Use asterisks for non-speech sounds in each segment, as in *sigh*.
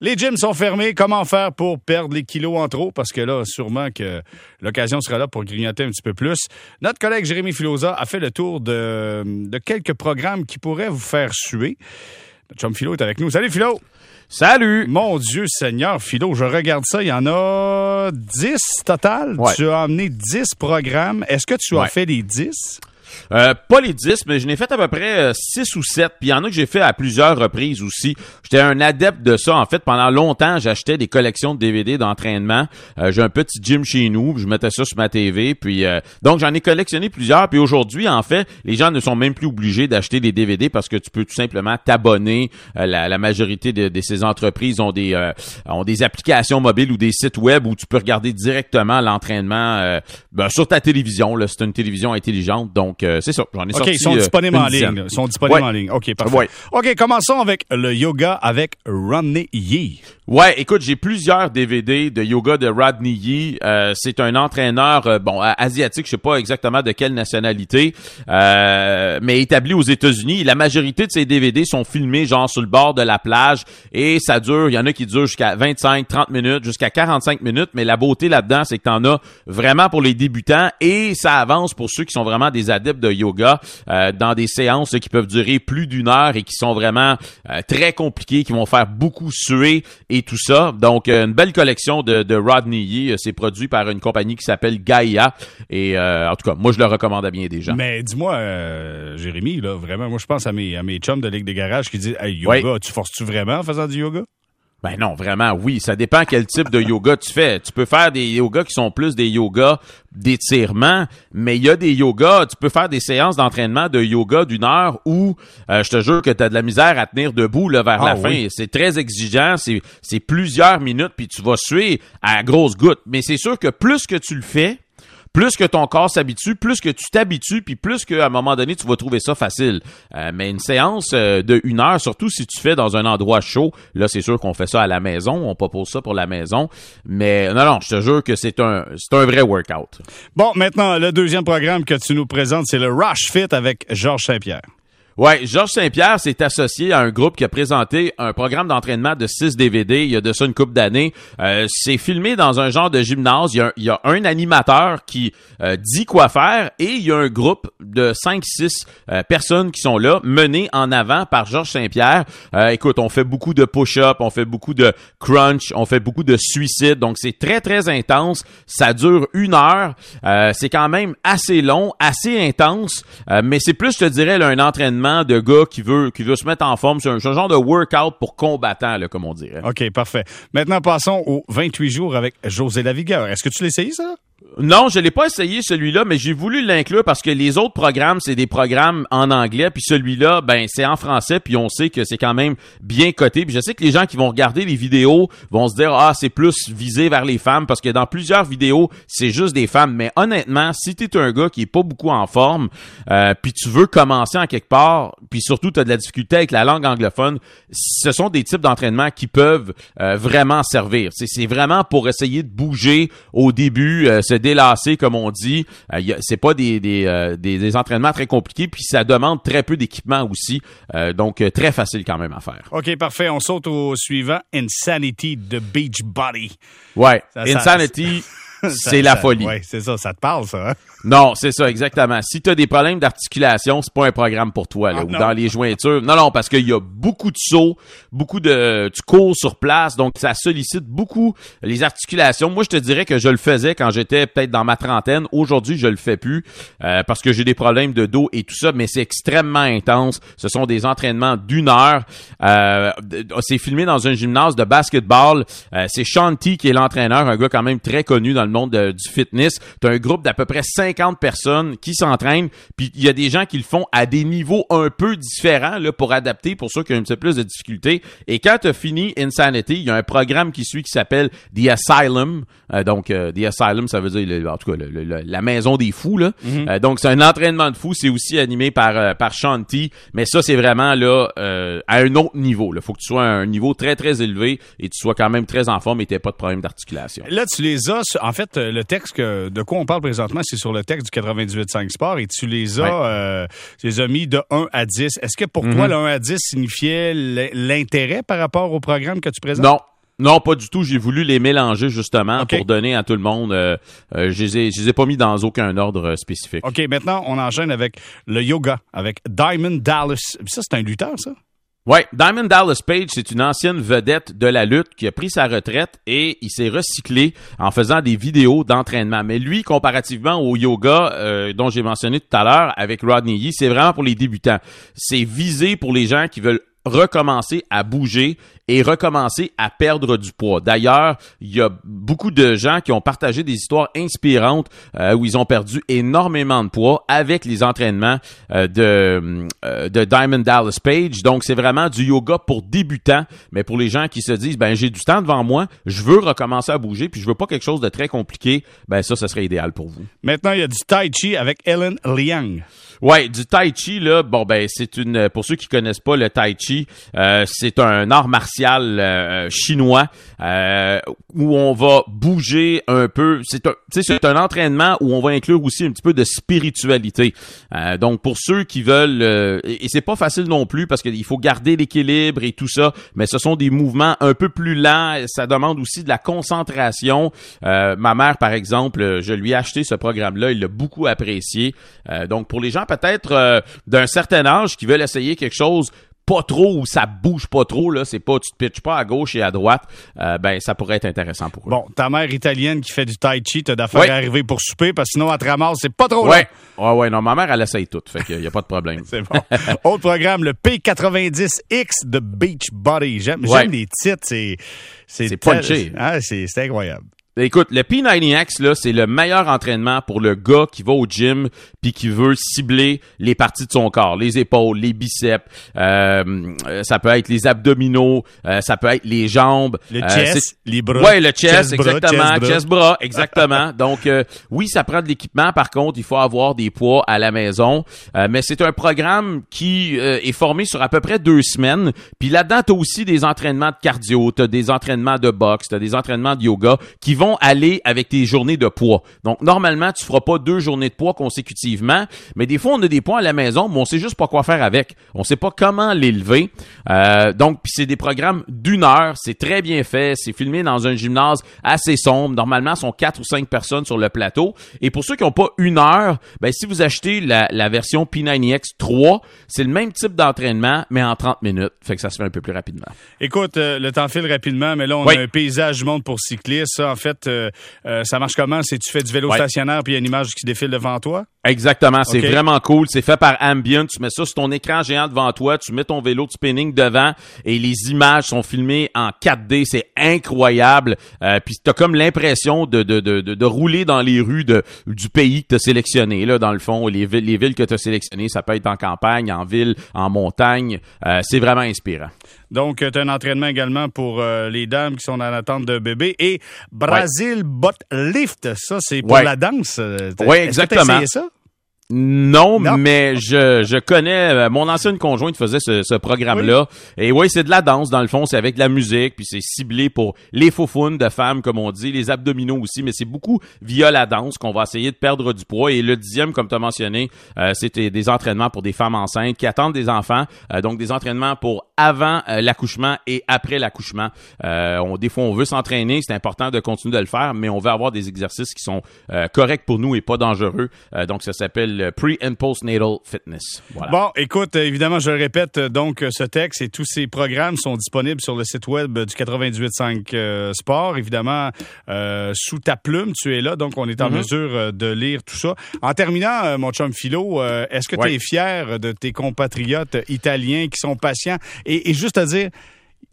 Les gyms sont fermés. Comment faire pour perdre les kilos en trop? Parce que là, sûrement que l'occasion sera là pour grignoter un petit peu plus. Notre collègue Jérémy Filosa a fait le tour de, de quelques programmes qui pourraient vous faire suer. Notre chum Philo est avec nous. Salut Philo! Salut! Mon Dieu Seigneur, Philo, je regarde ça. Il y en a 10 total? Ouais. Tu as amené 10 programmes. Est-ce que tu as fait les 10? Euh, pas les 10, mais je n'ai fait à peu près 6 ou 7. Puis il y en a que j'ai fait à plusieurs reprises aussi. J'étais un adepte de ça. En fait, pendant longtemps, j'achetais des collections de DVD d'entraînement. Euh, j'ai un petit gym chez nous. Je mettais ça sur ma TV. Puis euh, donc j'en ai collectionné plusieurs. Puis aujourd'hui, en fait, les gens ne sont même plus obligés d'acheter des DVD parce que tu peux tout simplement t'abonner. Euh, la, la majorité de, de ces entreprises ont des euh, ont des applications mobiles ou des sites web où tu peux regarder directement l'entraînement euh, ben, sur ta télévision. C'est une télévision intelligente. Donc euh, c'est ça. J'en ai OK, sorti. ils sont euh, disponibles une en dizaine. ligne. Ils sont disponibles Ouais. en ligne. OK, parfait. Ouais. OK, commençons avec le yoga avec Ronnie Yee. Ouais, écoute, j'ai plusieurs DVD de yoga de Rodney Yee. Euh, c'est un entraîneur, euh, bon, asiatique, je sais pas exactement de quelle nationalité, euh, mais établi aux États-Unis. La majorité de ces DVD sont filmés genre sur le bord de la plage et ça dure, il y en a qui durent jusqu'à 25, 30 minutes, jusqu'à 45 minutes, mais la beauté là-dedans, c'est que t'en as vraiment pour les débutants et ça avance pour ceux qui sont vraiment des adeptes de yoga euh, dans des séances qui peuvent durer plus d'une heure et qui sont vraiment euh, très compliquées, qui vont faire beaucoup suer et tout ça. Donc, euh, une belle collection de, de Rodney Yee. Euh, C'est produit par une compagnie qui s'appelle Gaia. Et euh, en tout cas, moi, je le recommande à bien des gens. Mais dis-moi, euh, Jérémy, là, vraiment, moi, je pense à mes, à mes chums de Ligue des Garages qui disent Hey, yoga, tu forces-tu vraiment en faisant du yoga? Ben non, vraiment, oui. Ça dépend quel type de yoga tu fais. Tu peux faire des yogas qui sont plus des yogas d'étirement, mais il y a des yogas, tu peux faire des séances d'entraînement de yoga d'une heure où euh, je te jure que tu as de la misère à tenir debout là, vers Ah la fin. oui. C'est très exigeant, c'est c'est plusieurs minutes, puis tu vas suer à grosse goutte. Mais c'est sûr que plus que tu le fais, plus que ton corps s'habitue, plus que tu t'habitues, puis plus qu'à un moment donné, tu vas trouver ça facile. Euh, mais une séance euh, de une heure, surtout si tu fais dans un endroit chaud, là, c'est sûr qu'on fait ça à la maison, on propose ça pour la maison. Mais non, non, je te jure que c'est un, c'est un vrai workout. Bon, maintenant, le deuxième programme que tu nous présentes, c'est le Rush Fit avec Georges Saint-Pierre. Ouais, Georges Saint-Pierre s'est associé à un groupe qui a présenté un programme d'entraînement de 6 DVD il y a de ça une couple d'années. Euh, c'est filmé dans un genre de gymnase. Il y a, un- il y a un animateur qui euh, dit quoi faire et il y a un groupe de 5-6 euh, personnes qui sont là, menées en avant par Georges Saint-Pierre. Euh, écoute, on fait beaucoup de push-up, on fait beaucoup de crunch, on fait beaucoup de suicide. Donc, c'est très, très intense. Ça dure une heure. Euh, c'est quand même assez long, assez intense. Mais c'est plus, je te dirais, là, un entraînement de gars qui veut, se mettre en forme. C'est un, genre de workout pour combattants, là, comme on dirait. OK, parfait. Maintenant, passons aux 28 jours avec José Lavigueur. Est-ce que tu l'as essayé, ça? Non, je l'ai pas essayé celui-là, mais j'ai voulu l'inclure parce que les autres programmes, c'est des programmes en anglais, puis celui-là, ben c'est en français, puis on sait que c'est quand même bien coté. Puis je sais que les gens qui vont regarder les vidéos vont se dire ah c'est plus visé vers les femmes parce que dans plusieurs vidéos c'est juste des femmes. Mais honnêtement, si t'es un gars qui est pas beaucoup en forme, euh, puis tu veux commencer en quelque part, puis surtout tu as de la difficulté avec la langue anglophone, ce sont des types d'entraînement qui peuvent euh, vraiment servir. C'est, c'est vraiment pour essayer de bouger au début, euh, se délasser comme on dit. Euh, c'est pas des, des, euh, des, des entraînements très compliqués, puis ça demande très peu d'équipement aussi. Euh, donc euh, très facile quand même à faire. OK, parfait. On saute au suivant. Insanity de Beachbody. Ouais, ça- Insanity, Ça- *laughs* *laughs* c'est la folie. Ouais, c'est ça. Ça te parle, ça, hein? Non, c'est ça, exactement. Si tu as des problèmes d'articulation, c'est pas un programme pour toi, là, Ah, ou non. dans les jointures. Non, non, parce qu'il y a beaucoup de sauts, beaucoup de, tu cours sur place, donc ça sollicite beaucoup les articulations. Moi, je te dirais que je le faisais quand j'étais peut-être dans ma trentaine. Aujourd'hui, je le fais plus, euh, parce que j'ai des problèmes de dos et tout ça, mais c'est extrêmement intense. Ce sont des entraînements d'une heure. Euh, c'est filmé dans un gymnase de basketball. Euh, c'est Shanti qui est l'entraîneur, un gars quand même très connu dans le monde de- du fitness. T'as un groupe d'à peu près 50 personnes qui s'entraînent, puis il y a des gens qui le font à des niveaux un peu différents là, pour adapter pour ceux qui ont un petit peu plus de difficultés. Et quand tu as fini Insanity, il y a un programme qui suit qui s'appelle The Asylum. Euh, donc, euh, The Asylum, ça veut dire, le- en tout cas, le- le- le- la maison des fous. Là. Euh, donc, c'est un entraînement de fou. C'est aussi animé par, par Shanti. Mais ça, c'est vraiment là à un autre niveau. Il faut que tu sois à un niveau très, très élevé et tu sois quand même très en forme et tu pas de problème d'articulation. Là, tu les as. En fait, fait, le texte que, de quoi on parle présentement, c'est sur le texte du 98.5 Sport et tu les as, euh, tu les as mis de 1 à 10. Est-ce que pour toi, Mhm. le 1 à 10 signifiait l'intérêt par rapport au programme que tu présentes? Non. Non, pas du tout. J'ai voulu les mélanger justement pour donner à tout le monde. Euh, euh, je, les ai, je les ai pas mis dans aucun ordre euh, spécifique. OK, maintenant, on enchaîne avec le yoga, avec Diamond Dallas. Ça, c'est un lutteur, ça? Ouais, Diamond Dallas Page, c'est une ancienne vedette de la lutte qui a pris sa retraite et il s'est recyclé en faisant des vidéos d'entraînement. Mais lui, comparativement au yoga euh, dont j'ai mentionné tout à l'heure avec Rodney Yee, c'est vraiment pour les débutants. C'est visé pour les gens qui veulent recommencer à bouger et recommencer à perdre du poids. D'ailleurs, il y a beaucoup de gens qui ont partagé des histoires inspirantes euh, où ils ont perdu énormément de poids avec les entraînements euh, de, euh, de Diamond Dallas Page. Donc, c'est vraiment du yoga pour débutants, mais pour les gens qui se disent, ben j'ai du temps devant moi, je veux recommencer à bouger, puis je veux pas quelque chose de très compliqué, ben ça, ça serait idéal pour vous. Maintenant, il y a du Tai Chi avec Ellen Liang. Ouais, du tai chi là, bon ben c'est une pour ceux qui connaissent pas le tai chi, euh, c'est un art martial euh, chinois euh, où on va bouger un peu, c'est un tu sais c'est un entraînement où on va inclure aussi un petit peu de spiritualité. Euh, donc pour ceux qui veulent euh, et, et c'est pas facile non plus parce qu'il faut garder l'équilibre et tout ça, mais ce sont des mouvements un peu plus lents, ça demande aussi de la concentration. Euh, ma mère par exemple, je lui ai acheté ce programme là, il l'a beaucoup apprécié. Euh, donc pour les gens peut-être euh, d'un certain âge qui veulent essayer quelque chose pas trop où ça bouge pas trop là, c'est pas tu te pitches pas à gauche et à droite, euh, ben ça pourrait être intéressant pour eux. Bon, ta mère italienne qui fait du Tai Chi, t'as d'affaires Oui. à arriver pour souper parce que sinon, elle te ramasse, c'est pas trop Ouais. long. Ouais ouais, non, ma mère elle essaye tout, fait qu'il y a pas de problème. *laughs* C'est bon. Autre programme, le P90X de. J'aime Ouais. j'aime les titres, c'est... C'est tel- punché. Ah, c'est c'est incroyable. Écoute, le P90X, là, c'est le meilleur entraînement pour le gars qui va au gym puis qui veut cibler les parties de son corps, les épaules, les biceps, euh, euh, ça peut être les abdominaux, euh, ça peut être les jambes. Le euh, chest, les bras. Ouais, le chest, exactement. chest, bras. Chest, bras, exactement. *laughs* Donc, euh, oui, ça prend de l'équipement. Par contre, il faut avoir des poids à la maison. Euh, mais c'est un programme qui euh, est formé sur à peu près deux semaines. Puis là-dedans, tu as aussi des entraînements de cardio, tu as des entraînements de boxe, tu as des entraînements de yoga qui vont aller avec tes journées de poids. Donc, normalement, tu feras pas deux journées de poids consécutivement. Mais des fois, on a des poids à la maison, mais on sait juste pas quoi faire avec. On sait pas comment l'élever. Euh, donc, puis c'est des programmes d'une heure. C'est très bien fait. C'est filmé dans un gymnase assez sombre. Normalement, ce sont quatre ou cinq personnes sur le plateau. Et pour ceux qui n'ont pas une heure, ben, si vous achetez la, la version P90X 3, c'est le même type d'entraînement, mais en 30 minutes. Fait que ça se fait un peu plus rapidement. Écoute, euh, le temps file rapidement, mais là, on Oui. a un paysage du monde pour cyclistes. Ça, en fait, ça marche comment? C'est tu fais du vélo Ouais. stationnaire puis il y a une image qui défile devant toi? Exactement, c'est vraiment cool. C'est fait par Ambient. Tu mets ça sur ton écran géant devant toi, tu mets ton vélo de spinning devant et les images sont filmées en 4D. C'est incroyable. Euh, Puis t'as comme l'impression de, de, de, de, de rouler dans les rues de, du pays que t'as sélectionné. Là, dans le fond, les villes, les villes que t'as sélectionnées, ça peut être en campagne, en ville, en montagne. Euh, c'est vraiment inspirant. Donc, tu as un entraînement également pour euh, les dames qui sont en attente de bébé. Et Brazil Butt Lift, ça, c'est pour Ouais. la danse. Euh, t'as- Ouais, que t'as exactement. ça? Non, Non. mais je, je connais euh, mon ancienne conjointe faisait ce, ce programme-là et oui, c'est de la danse dans le fond, c'est avec de la musique puis c'est ciblé pour les faufounes de femmes comme on dit, les abdominaux aussi, mais c'est beaucoup via la danse qu'on va essayer de perdre du poids et le dixième comme tu as mentionné, euh, c'était des entraînements pour des femmes enceintes qui attendent des enfants, euh, donc des entraînements pour avant euh, l'accouchement et après l'accouchement. Euh, on des fois on veut s'entraîner, c'est important de continuer de le faire, mais on veut avoir des exercices qui sont euh, corrects pour nous et pas dangereux. Euh, donc ça s'appelle le pre and postnatal fitness. Voilà. Bon, écoute, euh, évidemment, je le répète, euh, donc, euh, ce texte et tous ces programmes sont disponibles sur le site web du 98.5 euh, Sport. Évidemment, euh, sous ta plume, tu es là, donc on est en Mhm. mesure euh, de lire tout ça. En terminant, euh, mon chum Philo, euh, est-ce que tu es fier de tes compatriotes italiens qui sont patients? Et, et juste à dire,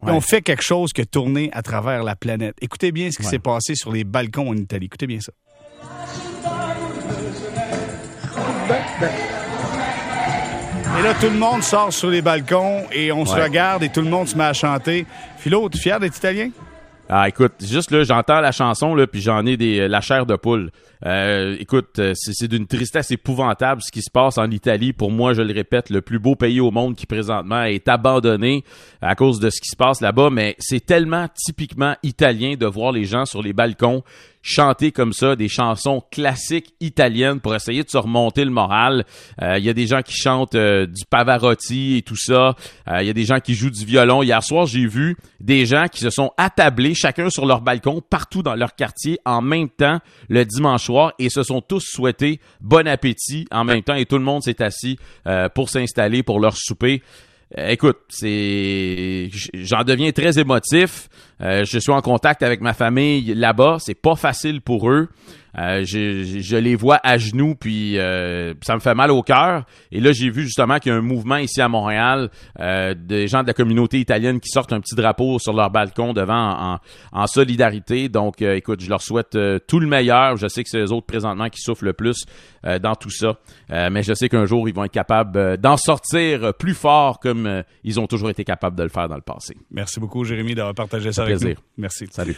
Ouais. on fait quelque chose que tourner à travers la planète. Écoutez bien ce qui Ouais. s'est passé sur les balcons en Italie. Écoutez bien ça. Et là, tout le monde sort sur les balcons et on se Ouais. regarde et tout le monde se met à chanter. Philo, tu es fier d'être italien? Ah, écoute, juste là, j'entends la chanson là, puis j'en ai des la chair de poule. Euh, écoute, euh, c'est d'une tristesse épouvantable ce qui se passe en Italie. Pour moi, je le répète, le plus beau pays au monde qui présentement est abandonné à cause de ce qui se passe là-bas. Mais c'est tellement typiquement italien de voir les gens sur les balcons chanter comme ça des chansons classiques italiennes pour essayer de se remonter le moral. Euh, il y a des gens qui chantent euh, du Pavarotti et tout ça. Il y a des gens qui jouent du violon. Hier soir, j'ai vu des gens qui se sont attablés chacun sur leur balcon partout dans leur quartier en même temps le dimanche et se sont tous souhaités bon appétit en même temps et tout le monde s'est assis pour s'installer pour leur souper. Euh, écoute, c'est j'en deviens très émotif. Euh, je suis en contact avec ma famille là-bas. C'est pas facile pour eux. Euh, je, les vois à genoux, puis euh, ça me fait mal au cœur. Et là, j'ai vu justement qu'il y a un mouvement ici à Montréal euh, des gens de la communauté italienne qui sortent un petit drapeau sur leur balcon devant en, solidarité. Donc, écoute, je leur souhaite tout le meilleur. Je sais que c'est les autres présentement qui souffrent le plus dans tout ça, mais je sais qu'un jour, ils vont être capables d'en sortir plus fort comme ils ont toujours été capables de le faire dans le passé. Merci beaucoup, Jérémy, d'avoir partagé ça avec plaisir. Merci. Salut.